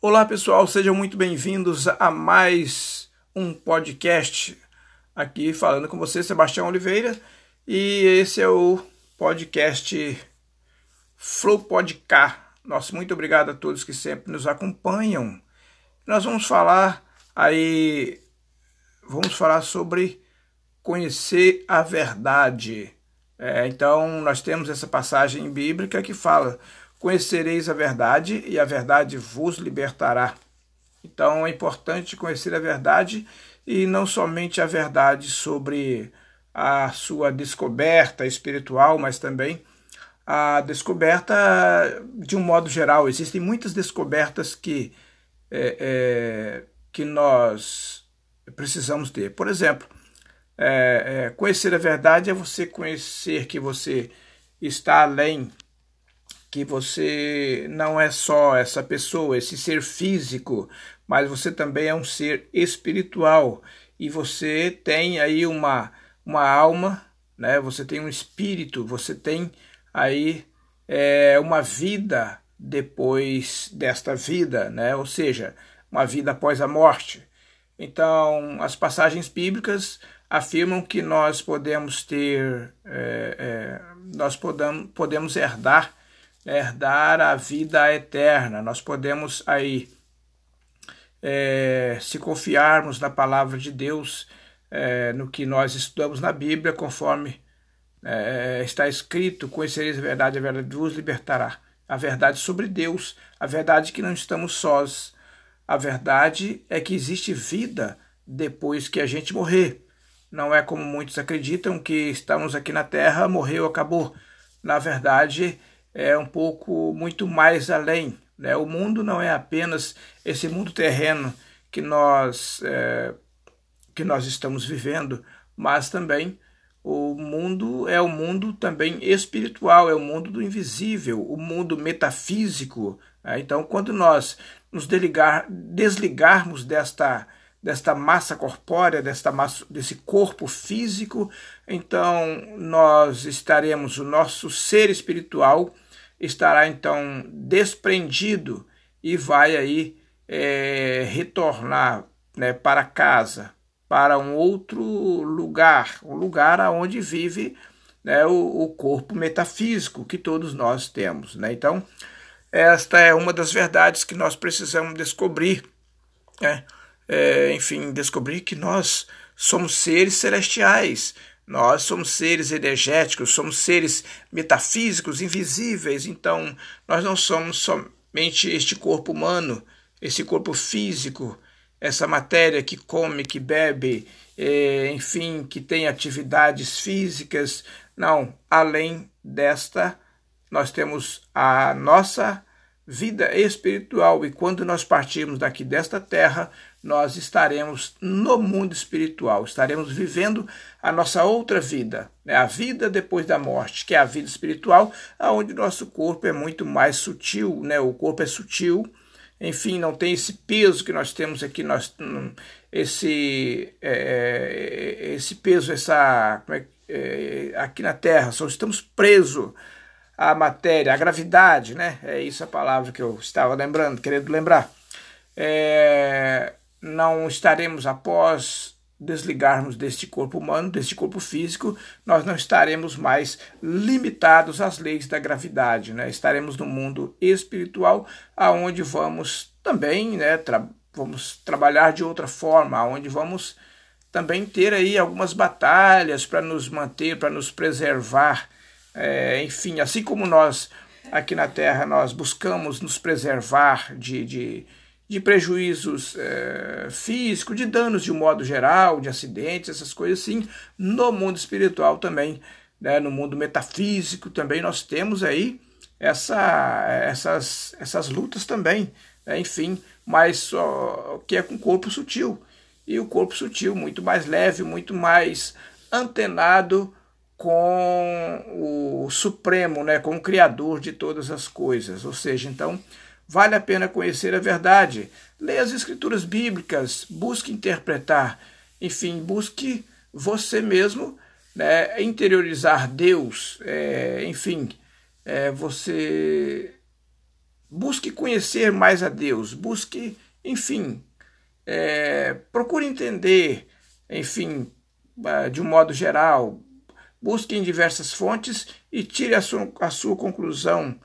Olá pessoal, sejam muito bem-vindos a mais um podcast aqui falando com você, Sebastião Oliveira, e esse é o podcast Flow Podcast. Nosso muito obrigado a todos que sempre nos acompanham. Nós vamos falar aí, vamos falar sobre conhecer a verdade. É, então, nós temos essa passagem bíblica que fala Conhecereis a verdade e a verdade vos libertará. Então é importante conhecer a verdade e não somente a verdade sobre a sua descoberta espiritual, mas também a descoberta de um modo geral. Existem muitas descobertas que, é, é, que nós precisamos ter. Por exemplo, é, é conhecer a verdade é você conhecer que você está além que você não é só essa pessoa, esse ser físico, mas você também é um ser espiritual e você tem aí uma, uma alma, né? Você tem um espírito, você tem aí é, uma vida depois desta vida, né? Ou seja, uma vida após a morte. Então, as passagens bíblicas afirmam que nós podemos ter, é, é, nós podemos, podemos herdar herdar a vida eterna. Nós podemos aí, é, se confiarmos na palavra de Deus, é, no que nós estudamos na Bíblia, conforme é, está escrito: conhecereis a verdade, a verdade vos libertará. A verdade sobre Deus, a verdade que não estamos sós. A verdade é que existe vida depois que a gente morrer. Não é como muitos acreditam que estamos aqui na terra, morreu, acabou. Na verdade, é um pouco muito mais além. Né? O mundo não é apenas esse mundo terreno que nós, é, que nós estamos vivendo, mas também o mundo é o mundo também espiritual, é o mundo do invisível, o mundo metafísico. Né? Então, quando nós nos desligar, desligarmos desta desta massa corpórea, desta massa, desse corpo físico, então nós estaremos, o nosso ser espiritual estará então desprendido e vai aí é, retornar né, para casa, para um outro lugar, um lugar aonde vive né, o, o, corpo metafísico que todos nós temos. Né? Então, esta é uma das verdades que nós precisamos descobrir. Né? É, enfim, descobrir que nós somos seres celestiais, nós somos seres energéticos, somos seres metafísicos, invisíveis, então nós não somos somente este corpo humano, esse corpo físico, essa matéria que come, que bebe, é, enfim, que tem atividades físicas. Não, além desta, nós temos a nossa vida espiritual e quando nós partirmos daqui desta terra, nós estaremos no mundo espiritual, estaremos vivendo a nossa outra vida, né? a vida depois da morte, que é a vida espiritual, aonde nosso corpo é muito mais sutil, né? o corpo é sutil, enfim, não tem esse peso que nós temos aqui, nós, hum, esse, é, é, esse peso, essa, é, é, aqui na Terra, só estamos presos a matéria, a gravidade, né? É isso a palavra que eu estava lembrando, querendo lembrar. É, não estaremos após desligarmos deste corpo humano, deste corpo físico, nós não estaremos mais limitados às leis da gravidade, né? Estaremos no mundo espiritual, aonde vamos também, né, tra vamos trabalhar de outra forma, aonde vamos também ter aí algumas batalhas para nos manter, para nos preservar é, enfim, assim como nós aqui na Terra nós buscamos nos preservar de, de, de prejuízos é, físicos, de danos de um modo geral, de acidentes, essas coisas assim, no mundo espiritual também, né, no mundo metafísico também nós temos aí essa, essas, essas lutas também, né, enfim, mas só que é com corpo sutil. E o corpo sutil muito mais leve, muito mais antenado com o Supremo, né, com o Criador de todas as coisas. Ou seja, então, vale a pena conhecer a verdade. Leia as Escrituras bíblicas, busque interpretar, enfim, busque você mesmo né, interiorizar Deus, é, enfim, é, você busque conhecer mais a Deus, busque, enfim, é, procure entender, enfim, ah, de um modo geral, busque em diversas fontes e tire a sua, a sua conclusão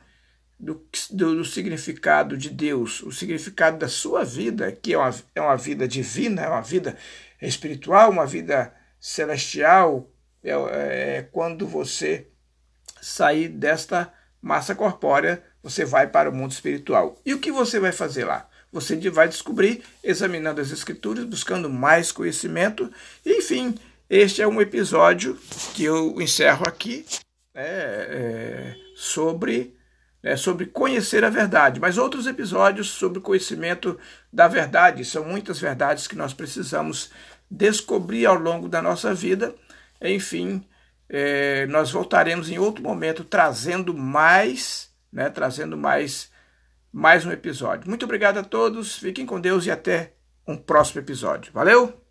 do, do, do, significado de Deus, o significado da sua vida, que é uma, é uma vida divina, é uma vida espiritual, uma vida celestial, é, é quando você sair desta massa corpórea, você vai para o mundo espiritual. E o que você vai fazer lá? Você vai descobrir examinando as escrituras, buscando mais conhecimento. Enfim, este é um episódio que eu encerro aqui né, é, sobre é, sobre conhecer a verdade, mas outros episódios sobre conhecimento da verdade. São muitas verdades que nós precisamos descobrir ao longo da nossa vida. Enfim, é, nós voltaremos em outro momento trazendo mais, né, trazendo mais, mais um episódio. Muito obrigado a todos, fiquem com Deus e até um próximo episódio. Valeu!